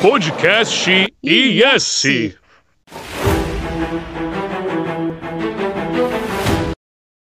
Podcast IS.